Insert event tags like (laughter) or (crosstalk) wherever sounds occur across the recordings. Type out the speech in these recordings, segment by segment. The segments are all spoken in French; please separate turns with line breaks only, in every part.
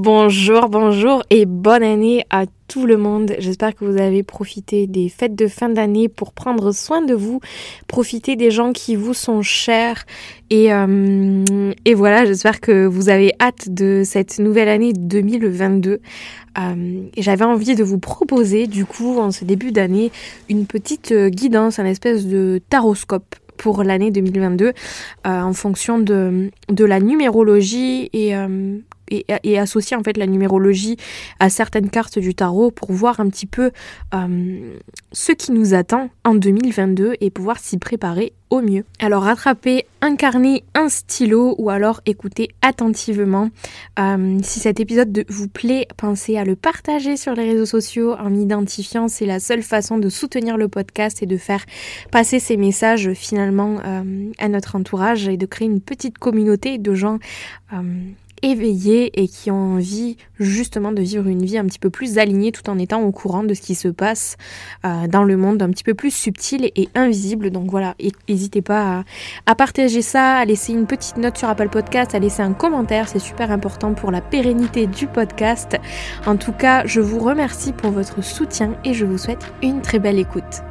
Bonjour, bonjour et bonne année à tout le monde. J'espère que vous avez profité des fêtes de fin d'année pour prendre soin de vous, profiter des gens qui vous sont chers et, euh, voilà, j'espère que vous avez hâte de cette nouvelle année 2022. Euh, j'avais envie de vous proposer du coup en ce début d'année une petite guidance, un espèce de taroscope pour l'année 2022 euh, en fonction de, de la numérologie et et, associer en fait la numérologie à certaines cartes du tarot pour voir un petit peu euh, ce qui nous attend en 2022 et pouvoir s'y préparer au mieux. Alors rattrapez un carnet, un stylo ou alors écoutez attentivement. Euh, si cet épisode vous plaît, pensez à le partager sur les réseaux sociaux en identifiant c'est la seule façon de soutenir le podcast et de faire passer ces messages finalement euh, à notre entourage et de créer une petite communauté de gens éveillés et qui ont envie justement de vivre une vie un petit peu plus alignée tout en étant au courant de ce qui se passe euh, dans le monde, un petit peu plus subtil et invisible. Donc voilà, n'hésitez pas à, partager ça, à laisser une petite note sur Apple Podcast, à laisser un commentaire, c'est super important pour la pérennité du podcast. En tout cas, je vous remercie pour votre soutien et je vous souhaite une très belle écoute.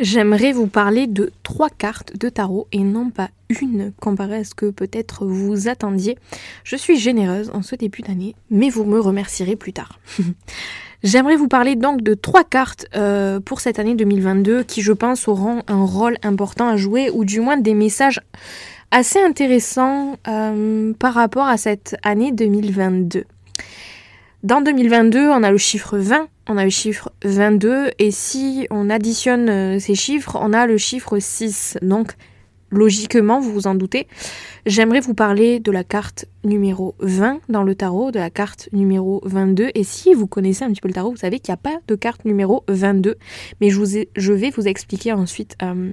J'aimerais vous parler de trois cartes de tarot et non pas une comparée à ce que peut-être vous attendiez. Je suis généreuse en ce début d'année, mais vous me remercierez plus tard. (laughs) J'aimerais vous parler donc de trois cartes euh, pour cette année 2022 qui je pense auront un rôle important à jouer ou du moins des messages assez intéressants euh, par rapport à cette année 2022. Dans 2022, on a le chiffre 20 on a le chiffre 22 et si on additionne euh, ces chiffres, on a le chiffre 6. Donc logiquement, vous vous en doutez, j'aimerais vous parler de la carte numéro 20 dans le tarot, de la carte numéro 22. Et si vous connaissez un petit peu le tarot, vous savez qu'il n'y a pas de carte numéro 22. Mais je, vais vous expliquer ensuite euh,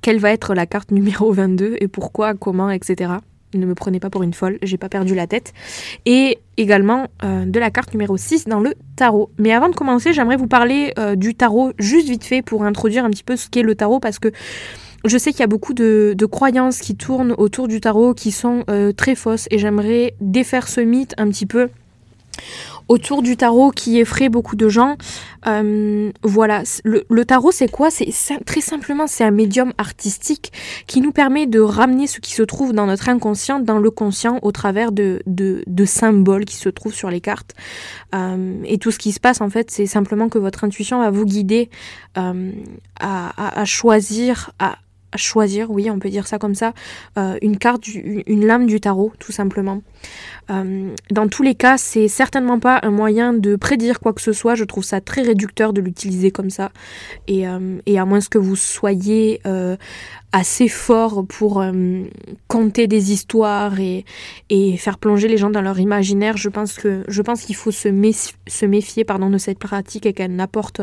quelle va être la carte numéro 22 et pourquoi, comment, etc ne me prenez pas pour une folle, j'ai pas perdu la tête. Et également euh, de la carte numéro 6 dans le tarot. Mais avant de commencer, j'aimerais vous parler euh, du tarot juste vite fait pour introduire un petit peu ce qu'est le tarot parce que je sais qu'il y a beaucoup de, croyances qui tournent autour du tarot qui sont euh, très fausses et j'aimerais défaire ce mythe un petit peu autour du tarot qui effraie beaucoup de gens. Euh, voilà, le, tarot c'est quoi? C'est très simplement c'est un médium artistique qui nous permet de ramener ce qui se trouve dans notre inconscient dans le conscient au travers de, de, symboles qui se trouvent sur les cartes. Euh, et tout ce qui se passe en fait c'est simplement que votre intuition va vous guider euh, à, à, choisir, à, choisir, oui, on peut dire ça comme ça, euh, une carte, une lame du tarot, tout simplement. Euh, dans tous les cas, c'est certainement pas un moyen de prédire quoi que ce soit. Je trouve ça très réducteur de l'utiliser comme ça. Et, euh, et, à moins que vous soyez assez fort pour euh, conter des histoires et, faire plonger les gens dans leur imaginaire. Je pense que je pense qu'il faut se, méfier pardon de cette pratique et qu'elle n'apporte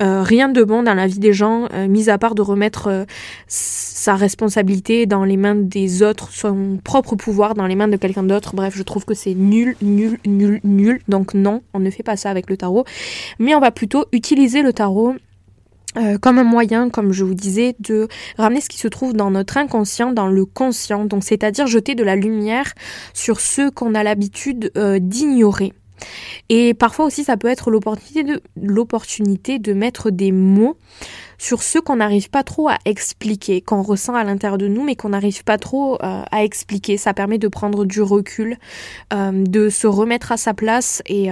euh, rien de bon dans la vie des gens, euh, mis à part de remettre sa responsabilité dans les mains des autres, son propre pouvoir dans les mains de quelqu'un d'autre. Bref, je trouve que c'est nul, nul, nul, nul. Donc non, on ne fait pas ça avec le tarot, mais on va plutôt utiliser le tarot euh, comme un moyen, comme je vous disais, de ramener ce qui se trouve dans notre inconscient, dans le conscient, donc c'est-à-dire jeter de la lumière sur ce qu'on a l'habitude euh, d'ignorer. Et parfois aussi, ça peut être l'opportunité de, l'opportunité de mettre des mots sur ce qu'on n'arrive pas trop à expliquer, qu'on ressent à l'intérieur de nous, mais qu'on n'arrive pas trop euh, à expliquer. Ça permet de prendre du recul, euh, de se remettre à sa place et,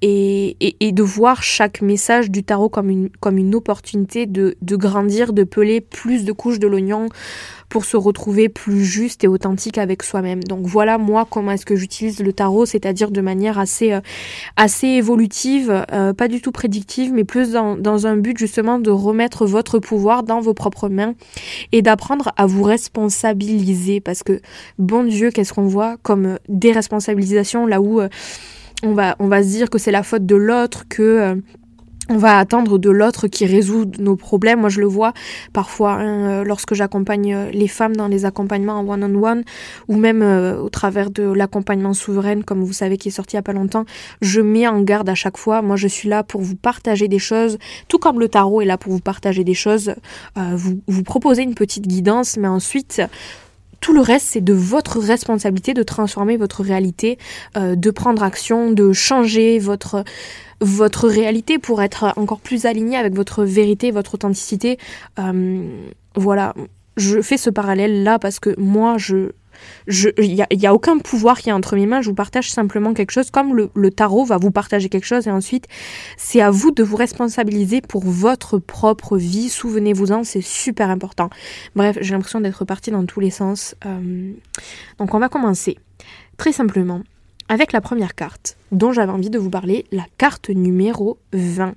et, et, de voir chaque message du tarot comme une, opportunité de, grandir, de peler plus de couches de l'oignon pour se retrouver plus juste et authentique avec soi-même. Donc voilà moi comment est-ce que j'utilise le tarot, c'est-à-dire de manière assez, euh, évolutive, euh, pas du tout prédictive, mais plus dans, dans un but justement de remettre votre pouvoir dans vos propres mains et d'apprendre à vous responsabiliser. Parce que bon Dieu, qu'est-ce qu'on voit comme déresponsabilisation là où euh, on va, on va se dire que c'est la faute de l'autre, que euh, on va attendre de l'autre qui résout nos problèmes. Moi, je le vois parfois hein, euh, lorsque j'accompagne euh, les femmes dans les accompagnements en one-on-one ou même au travers de l'accompagnement souverain, comme vous savez, qui est sorti il n'y a pas longtemps. Je mets en garde à chaque fois. Moi, je suis là pour vous partager des choses, tout comme le tarot est là pour vous partager des choses, vous, vous proposer une petite guidance, mais ensuite, tout le reste, c'est de votre responsabilité de transformer votre réalité, euh, de prendre action, de changer votre votre réalité pour être encore plus aligné avec votre vérité, votre authenticité. Euh, voilà, je fais ce parallèle là parce que moi, je il n'y a, a, aucun pouvoir qui est entre mes mains, je vous partage simplement quelque chose, comme le, tarot va vous partager quelque chose, et ensuite, c'est à vous de vous responsabiliser pour votre propre vie, souvenez-vous-en, c'est super important. Bref, j'ai l'impression d'être partie dans tous les sens. Euh, donc on va commencer, très simplement, avec la première carte dont j'avais envie de vous parler, la carte numéro 20.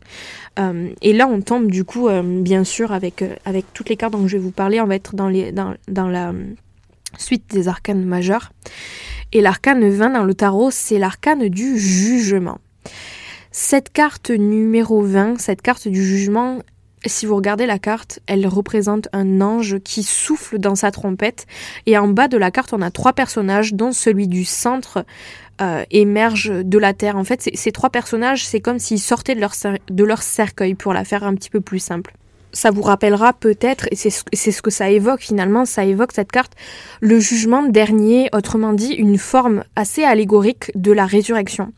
Euh, et là, on tombe du coup, euh, bien sûr, avec, avec toutes les cartes dont je vais vous parler, on va être dans, les, dans la suite des arcanes majeurs. Et l'arcane 20 dans le tarot, c'est l'arcane du jugement. Cette carte numéro 20, cette carte du jugement, si vous regardez la carte, elle représente un ange qui souffle dans sa trompette. Et en bas de la carte, on a trois personnages, dont celui du centre euh, émerge de la terre. En fait, ces trois personnages, c'est comme s'ils sortaient de leur, de leur cercueil, pour la faire un petit peu plus simple ça vous rappellera peut-être, et c'est ce, que ça évoque finalement, ça évoque cette carte, le jugement dernier, autrement dit une forme assez allégorique de la résurrection.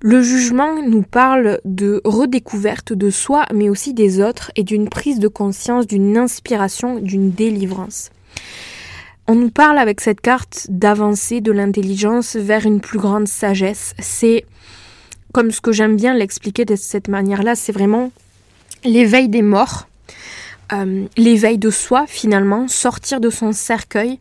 Le jugement nous parle de redécouverte de soi, mais aussi des autres, et d'une prise de conscience, d'une inspiration, d'une délivrance. On nous parle avec cette carte d'avancer de l'intelligence vers une plus grande sagesse. C'est, comme ce que j'aime bien l'expliquer de cette manière-là, c'est vraiment l'éveil des morts, euh, l'éveil de soi finalement, sortir de son cercueil,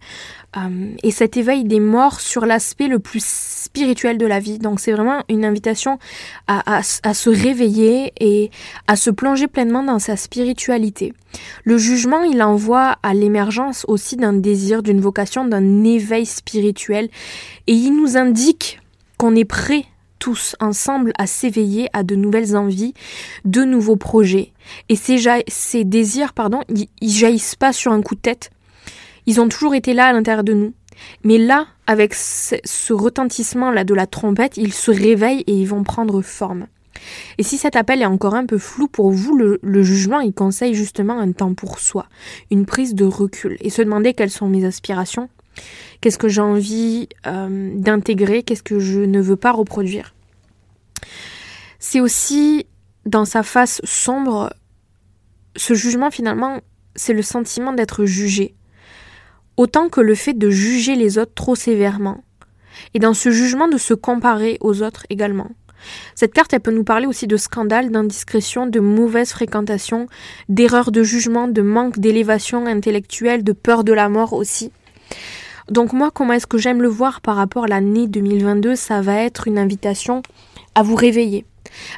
euh, et cet éveil des morts sur l'aspect le plus spirituel de la vie. Donc c'est vraiment une invitation à, se réveiller et à se plonger pleinement dans sa spiritualité. Le jugement, il envoie à l'émergence aussi d'un désir, d'une vocation, d'un éveil spirituel, et il nous indique qu'on est prêt tous ensemble à s'éveiller à de nouvelles envies, de nouveaux projets. Et ces, ces désirs, pardon, ils, jaillissent pas sur un coup de tête. Ils ont toujours été là à l'intérieur de nous. Mais là, avec ce, retentissement-là de la trompette, ils se réveillent et ils vont prendre forme. Et si cet appel est encore un peu flou pour vous, le, jugement, il conseille justement un temps pour soi, une prise de recul et se demander quelles sont mes aspirations, Qu'est-ce que j'ai envie euh, d'intégrer? Qu'est-ce que je ne veux pas reproduire? C'est aussi dans sa face sombre, ce jugement finalement, c'est le sentiment d'être jugé, autant que le fait de juger les autres trop sévèrement, et dans ce jugement de se comparer aux autres également. Cette carte, elle peut nous parler aussi de scandales, d'indiscrétion, de mauvaise fréquentation, d'erreurs de jugement, de manque d'élévation intellectuelle, de peur de la mort aussi. Donc moi, comment est-ce que j'aime le voir par rapport à l'année 2022 Ça va être une invitation à vous réveiller,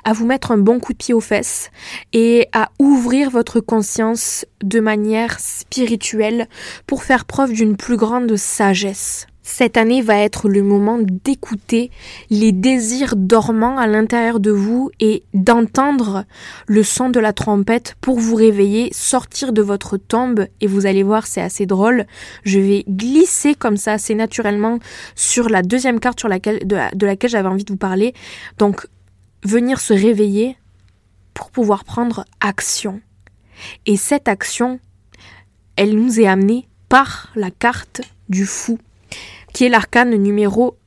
à vous mettre un bon coup de pied aux fesses et à ouvrir votre conscience de manière spirituelle pour faire preuve d'une plus grande sagesse. Cette année va être le moment d'écouter les désirs dormants à l'intérieur de vous et d'entendre le son de la trompette pour vous réveiller, sortir de votre tombe et vous allez voir c'est assez drôle. Je vais glisser comme ça assez naturellement sur la deuxième carte de laquelle j'avais envie de vous parler. Donc venir se réveiller pour pouvoir prendre action. Et cette action, elle nous est amenée par la carte du fou qui est l'arcane numéro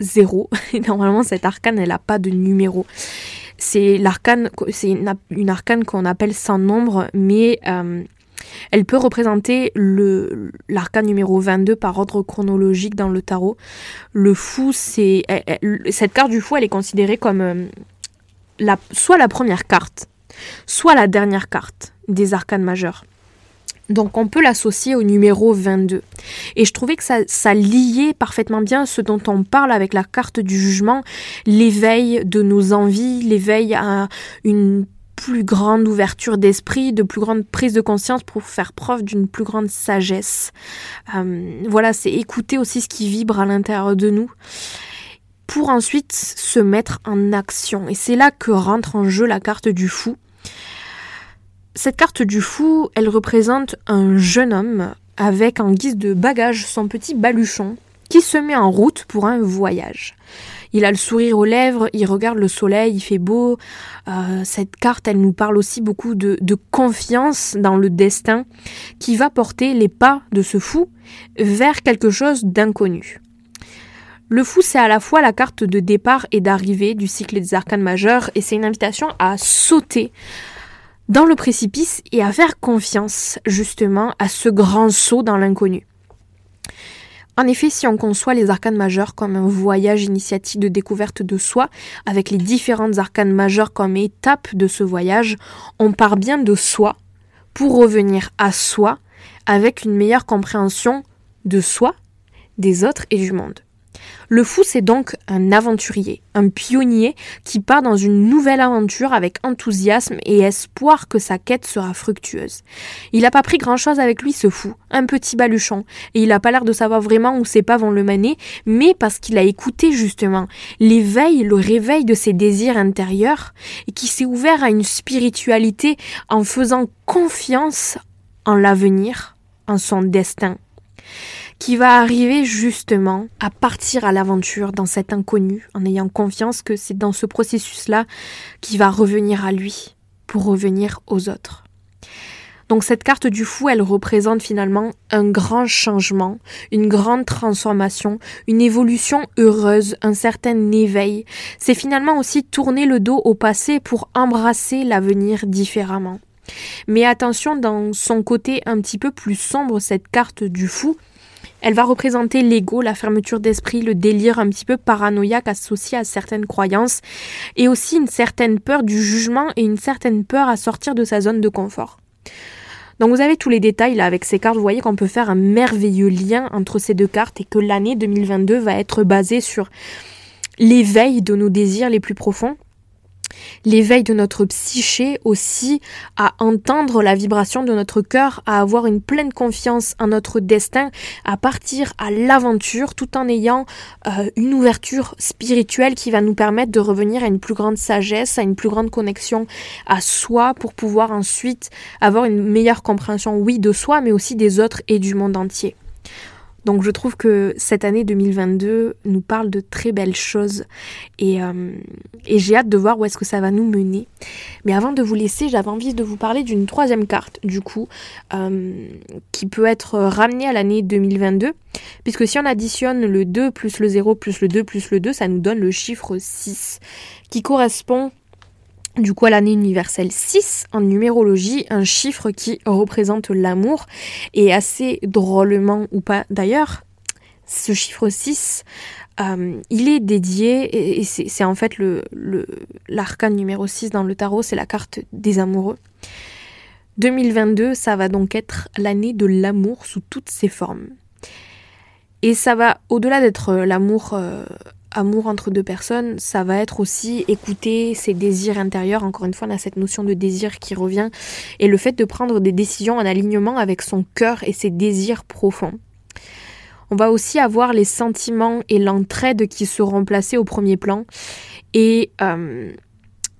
0. (laughs) normalement, cette arcane, elle n'a pas de numéro. C'est l'arcane, c'est une, arcane qu'on appelle sans nombre, mais euh, elle peut représenter le l'arcane numéro 22 par ordre chronologique dans le tarot. Le fou, c'est cette carte du fou, elle est considérée comme euh, la, soit la première carte, soit la dernière carte des arcanes majeures. Donc on peut l'associer au numéro 22. Et je trouvais que ça, ça, liait parfaitement bien ce dont on parle avec la carte du jugement, l'éveil de nos envies, l'éveil à une plus grande ouverture d'esprit, de plus grande prise de conscience pour faire preuve d'une plus grande sagesse. Euh, voilà, c'est écouter aussi ce qui vibre à l'intérieur de nous pour ensuite se mettre en action. Et c'est là que rentre en jeu la carte du fou. Cette carte du fou, elle représente un jeune homme avec en guise de bagage son petit baluchon qui se met en route pour un voyage. Il a le sourire aux lèvres, il regarde le soleil, il fait beau. Euh, cette carte, elle nous parle aussi beaucoup de, de confiance dans le destin qui va porter les pas de ce fou vers quelque chose d'inconnu. Le fou, c'est à la fois la carte de départ et d'arrivée du cycle des arcanes majeurs, et c'est une invitation à sauter dans le précipice et à faire confiance justement à ce grand saut dans l'inconnu. En effet, si on conçoit les arcanes majeures comme un voyage initiatique de découverte de soi, avec les différentes arcanes majeures comme étape de ce voyage, on part bien de soi pour revenir à soi avec une meilleure compréhension de soi, des autres et du monde. Le fou, c'est donc un aventurier, un pionnier qui part dans une nouvelle aventure avec enthousiasme et espoir que sa quête sera fructueuse. Il n'a pas pris grand-chose avec lui, ce fou, un petit baluchon, et il n'a pas l'air de savoir vraiment où ses pas vont le mener, mais parce qu'il a écouté justement l'éveil, le réveil de ses désirs intérieurs, et qui s'est ouvert à une spiritualité en faisant confiance en l'avenir, en son destin qui va arriver justement à partir à l'aventure dans cet inconnu, en ayant confiance que c'est dans ce processus-là qu'il va revenir à lui pour revenir aux autres. Donc cette carte du fou, elle représente finalement un grand changement, une grande transformation, une évolution heureuse, un certain éveil. C'est finalement aussi tourner le dos au passé pour embrasser l'avenir différemment. Mais attention, dans son côté un petit peu plus sombre, cette carte du fou, elle va représenter l'ego, la fermeture d'esprit, le délire un petit peu paranoïaque associé à certaines croyances, et aussi une certaine peur du jugement et une certaine peur à sortir de sa zone de confort. Donc vous avez tous les détails là avec ces cartes, vous voyez qu'on peut faire un merveilleux lien entre ces deux cartes et que l'année 2022 va être basée sur l'éveil de nos désirs les plus profonds l'éveil de notre psyché aussi, à entendre la vibration de notre cœur, à avoir une pleine confiance en notre destin, à partir à l'aventure tout en ayant euh, une ouverture spirituelle qui va nous permettre de revenir à une plus grande sagesse, à une plus grande connexion à soi pour pouvoir ensuite avoir une meilleure compréhension, oui, de soi, mais aussi des autres et du monde entier. Donc je trouve que cette année 2022 nous parle de très belles choses euh, et, j'ai hâte de voir où est-ce que ça va nous mener. Mais avant de vous laisser, j'avais envie de vous parler d'une troisième carte du coup euh, qui peut être ramenée à l'année 2022 puisque si on additionne le 2 plus le 0 plus le 2 plus le 2, ça nous donne le chiffre 6 qui correspond du coup l'année universelle 6 en numérologie, un chiffre qui représente l'amour et assez drôlement ou pas d'ailleurs, ce chiffre 6, euh, il est dédié, et c'est en fait l'arcane numéro 6 dans le tarot, c'est la carte des amoureux. 2022, ça va donc être l'année de l'amour sous toutes ses formes. Et ça va, au-delà d'être l'amour euh, amour entre deux personnes, ça va être aussi écouter ses désirs intérieurs. Encore une fois, on a cette notion de désir qui revient. Et le fait de prendre des décisions en alignement avec son cœur et ses désirs profonds. On va aussi avoir les sentiments et l'entraide qui seront placés au premier plan. Et euh,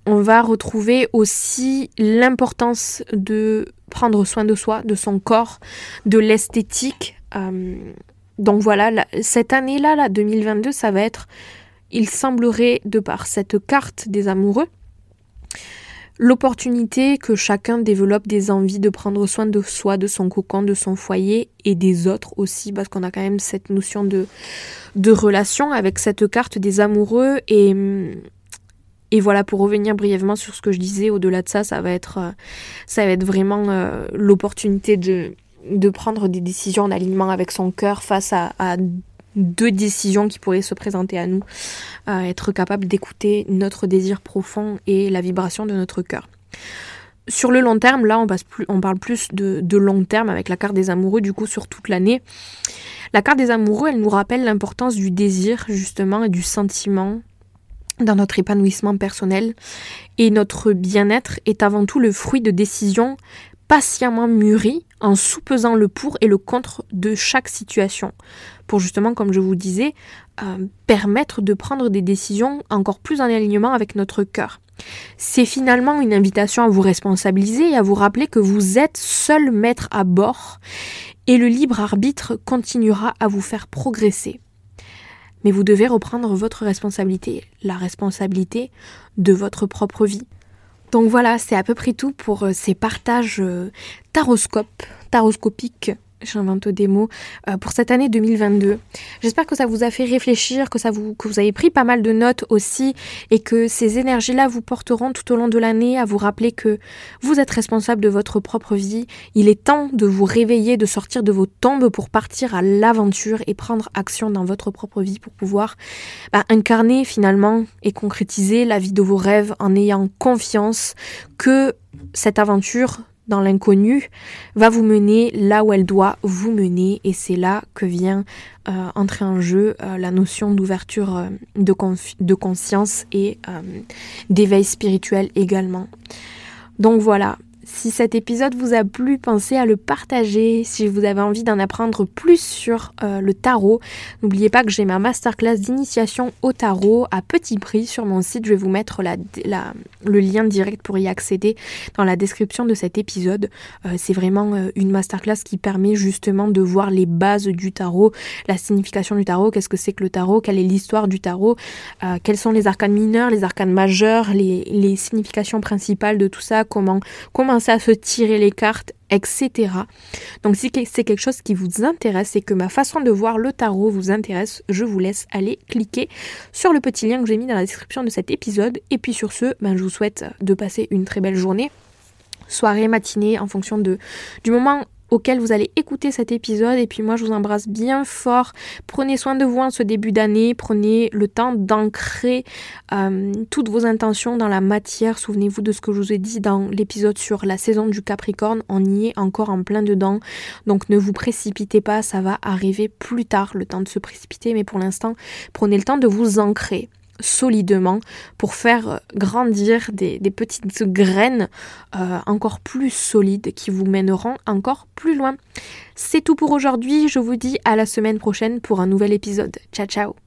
on va retrouver aussi l'importance de prendre soin de soi, de son corps, de l'esthétique. Euh, donc voilà, cette année-là, là, 2022, ça va être, il semblerait, de par cette carte des amoureux, l'opportunité que chacun développe des envies de prendre soin de soi, de son cocon, de son foyer et des autres aussi, parce qu'on a quand même cette notion de, de relation avec cette carte des amoureux. Et Et voilà, pour revenir brièvement sur ce que je disais, au-delà de ça, ça va être, euh, ça va être vraiment euh, l'opportunité de, de prendre des décisions en alignement avec son cœur face à, deux décisions qui pourraient se présenter à nous, être capable d'écouter notre désir profond et la vibration de notre cœur. Sur le long terme, là on, passe plus, on parle plus de, de long terme avec la carte des amoureux, du coup sur toute l'année. La carte des amoureux, elle nous rappelle l'importance du désir justement et du sentiment dans notre épanouissement personnel. Et notre bien-être est avant tout le fruit de décisions patiemment mûries en soupesant le pour et le contre de chaque situation. Pour justement, comme je vous disais, euh, permettre de prendre des décisions encore plus en alignement avec notre cœur. C'est finalement une invitation à vous responsabiliser et à vous rappeler que vous êtes seul maître à bord et le libre arbitre continuera à vous faire progresser mais vous devez reprendre votre responsabilité, la responsabilité de votre propre vie. Donc voilà, c'est à peu près tout pour euh, ces partages euh, taroscopes, taroscopiques j'invente des mots, euh, pour cette année 2022. J'espère que ça vous a fait réfléchir, que, ça vous, que vous avez pris pas mal de notes aussi et que ces énergies-là vous porteront tout au long de l'année à vous rappeler que vous êtes responsable de votre propre vie. Il est temps de vous réveiller, de sortir de vos tombes pour partir à l'aventure et prendre action dans votre propre vie pour pouvoir bah, incarner finalement et concrétiser la vie de vos rêves en ayant confiance que cette aventure dans l'inconnu va vous mener là où elle doit vous mener et c'est là que vient euh, entrer en jeu euh, la notion d'ouverture euh, de, de, conscience et d'éveil spirituel également. Donc voilà, si cet épisode vous a plu, pensez à le partager. Si vous avez envie d'en apprendre plus sur euh, le tarot, n'oubliez pas que j'ai ma masterclass d'initiation au tarot à petit prix sur mon site. Je vais vous mettre le lien direct pour y accéder dans la description de cet épisode. Euh, c'est vraiment euh, une masterclass qui permet justement de voir les bases du tarot, la signification du tarot, qu'est-ce que c'est que le tarot, quelle est l'histoire du tarot, quels sont les arcanes mineurs, les arcanes majeurs, les, les significations principales de tout ça, comment, comment à se tirer les cartes, etc. Donc si c'est quelque chose qui vous intéresse et que ma façon de voir le tarot vous intéresse, je vous laisse aller cliquer sur le petit lien que j'ai mis dans la description de cet épisode. Et puis sur ce, ben, je vous souhaite de passer une très belle journée soirée, matinée, en fonction de, du moment auquel vous allez écouter cet épisode. Et puis moi, je vous embrasse bien fort. Prenez soin de vous en ce début d'année. Prenez le temps d'ancrer euh, toutes vos intentions dans la matière. Souvenez-vous de ce que je vous ai dit dans l'épisode sur la saison du Capricorne. On y est encore en plein dedans. Donc ne vous précipitez pas. Ça va arriver plus tard, le temps de se précipiter. Mais pour l'instant, prenez le temps de vous ancrer solidement pour faire grandir des, petites graines euh, encore plus solides qui vous mèneront encore plus loin. C'est tout pour aujourd'hui, je vous dis à la semaine prochaine pour un nouvel épisode. Ciao ciao